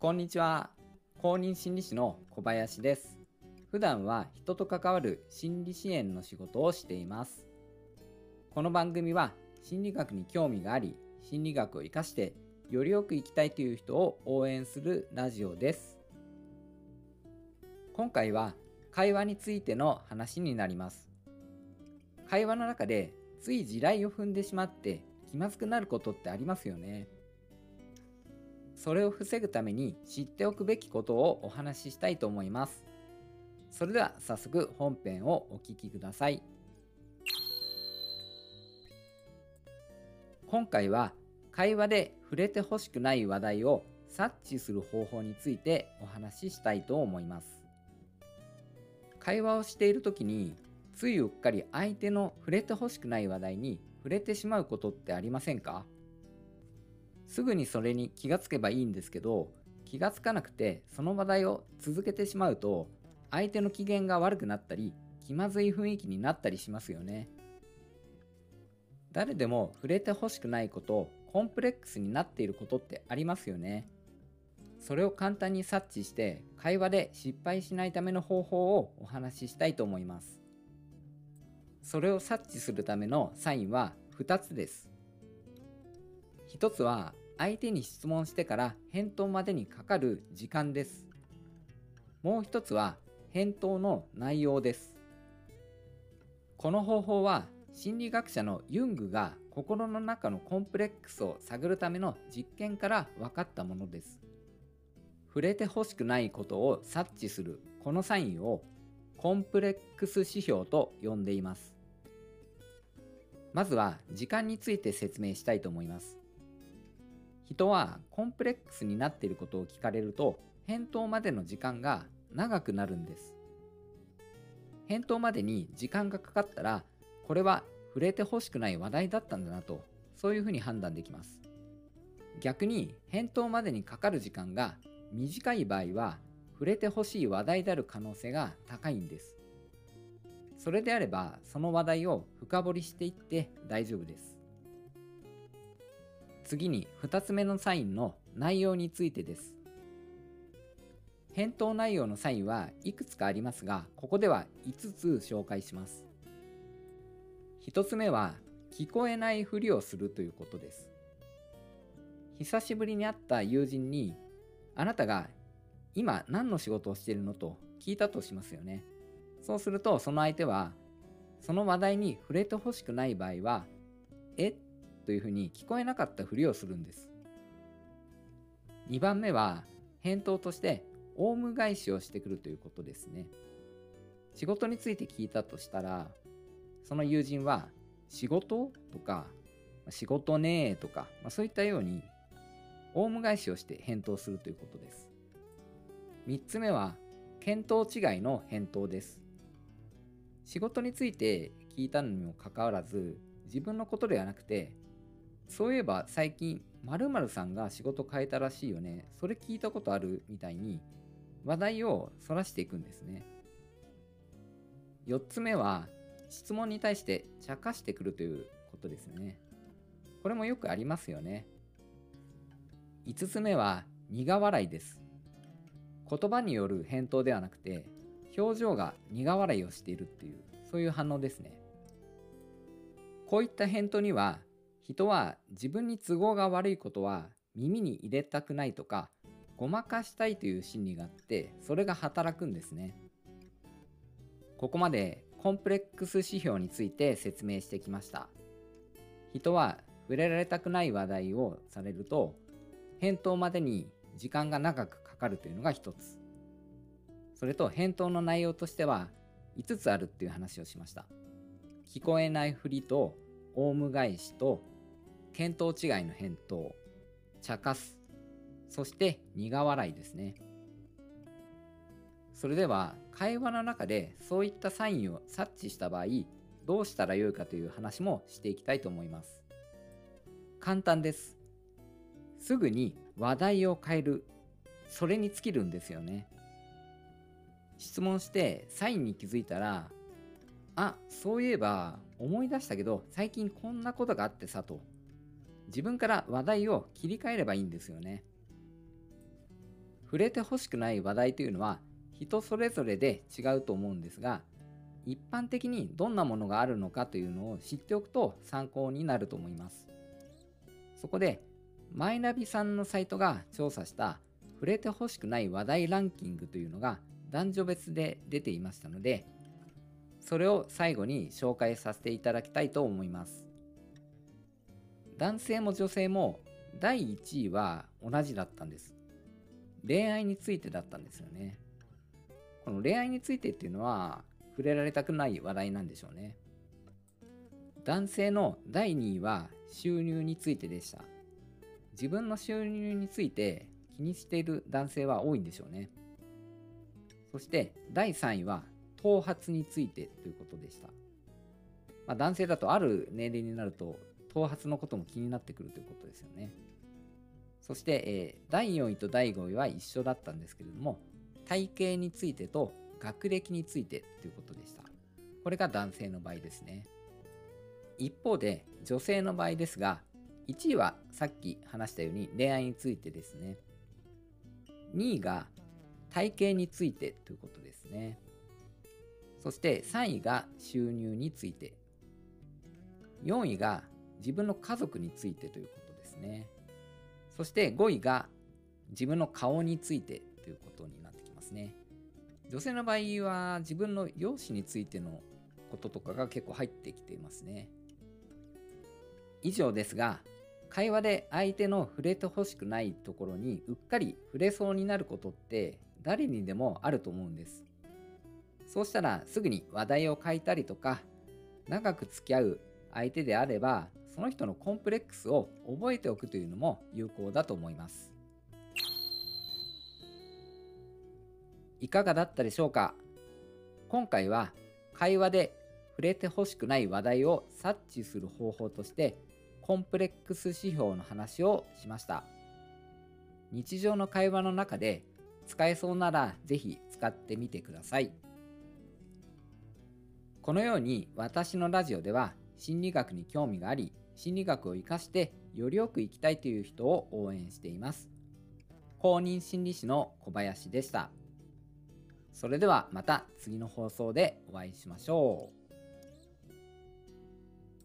こんにちは。公認心理師の小林です。普段は人と関わる心理支援の仕事をしています。この番組は心理学に興味があり、心理学を活かしてよりよく生きたいという人を応援するラジオです。今回は会話についての話になります。会話の中でつい地雷を踏んでしまって気まずくなることってありますよね。それを防ぐために知っておくべきことをお話ししたいと思います。それでは早速本編をお聴きください。今回は会話で触れてほしくない話題を察知する方法についてお話ししたいと思います。会話をしている時についうっかり相手の触れてほしくない話題に触れてしまうことってありませんか？すぐにそれに気がつけばいいんですけど気がつかなくてその話題を続けてしまうと相手の機嫌が悪くなったり気まずい雰囲気になったりしますよね。誰でも触れてほしくないことコンプレックスになっていることってありますよね。それを簡単に察知して会話で失敗しないための方法をお話ししたいと思います。それを察知するためのサインは2つです。一つは相手に質問してから返答までにかかる時間です。もう一つは返答の内容です。この方法は心理学者のユングが心の中のコンプレックスを探るための実験から分かったものです。触れてほしくないことを察知するこのサインをコンプレックス指標と呼んでいます。まずは時間について説明したいと思います。人はコンプレックスになっていることを聞かれると返答までの時間が長くなるんです。返答までに時間がかかったらこれは触れてほしくない話題だったんだなとそういうふうに判断できます。逆に返答までにかかる時間が短い場合は触れてほしい話題である可能性が高いんです。それであればその話題を深掘りしていって大丈夫です。次に2つ目のサインの内容についてです。返答内容のサインはいくつかありますが、ここでは5つ紹介します。1つ目は聞こえないふりをするということです。久しぶりに会った友人に、あなたが今何の仕事をしているのと聞いたとしますよね。そうするとその相手は、その話題に触れてほしくない場合は、え？というふうに聞こえなかったふりをするんです。2番目は返答としてオウム返しをしてくるということですね。仕事について聞いたとしたらその友人は仕事？とか仕事ねえ？とか、まあ、そういったようにオウム返しをして返答するということです。3つ目は見当違いの返答です。仕事について聞いたのにもかかわらず自分のことではなくてそういえば最近〇〇さんが仕事変えたらしいよね。それ聞いたことあるみたいに話題をそらしていくんですね。4つ目は質問に対して茶化してくるということですね。これもよくありますよね。5つ目は苦笑いです。言葉による返答ではなくて表情が苦笑いをしているっていうそういう反応ですね。こういった返答には人は自分に都合が悪いことは耳に入れたくないとかごまかしたいという心理があってそれが働くんですね。ここまでコンプレックス指標について説明してきました。人は触れられたくない話題をされると返答までに時間が長くかかるというのが一つ。それと返答の内容としては5つあるっていう話をしました。聞こえないふりとオウム返しと見当違いの返答、茶化す、そして苦笑いですね。それでは会話の中でそういったサインを察知した場合どうしたらよいかという話もしていきたいと思います。簡単です。すぐに話題を変える。それに尽きるんですよね。質問してサインに気づいたらあそういえば思い出したけど最近こんなことがあってさと自分から話題を切り替えればいいんですよね。触れてほしくない話題というのは人それぞれで違うと思うんですが一般的にどんなものがあるのかというのを知っておくと参考になると思いますそこでマイナビさんのサイトが調査した触れてほしくない話題ランキングというのが男女別で出ていましたのでそれを最後に紹介させていただきたいと思います男性も女性も第1位は同じだったんです。恋愛についてだったんですよね。この恋愛についてっていうのは触れられたくない話題なんでしょうね。男性の第2位は収入についてでした。自分の収入について気にしている男性は多いんでしょうね。そして第3位は頭髪についてということでした、まあ、男性だとある年齢になると頭髪のことも気になってくるということですよねそして、えー、第4位と第5位は一緒だったんですけれども体型についてと学歴についてということでした。これが男性の場合ですね。一方で女性の場合ですが、1位はさっき話したように恋愛についてですね。2位が体型についてということですね。そして3位が収入について。4位が自分の家族についてということですね。そして5位が自分の顔についてということになってきますね。女性の場合は自分の容姿についてのこととかが結構入ってきていますね。以上ですが、会話で相手の触れてほしくないところにうっかり触れそうになることって誰にでもあると思うんです。そうしたらすぐに話題を変えたりとか、長く付き合う相手であれば、その人のコンプレックスを覚えておくというのも有効だと思います。いかがだったでしょうか？今回は会話で触れてほしくない話題を察知する方法としてコンプレックス指標の話をしました。日常の会話の中で使えそうならぜひ使ってみてください。このように私のラジオでは心理学に興味があり心理学を活かしてよりよく生きたいという人を応援しています公認心理師の小林でした。それではまた次の放送でお会いしましょう。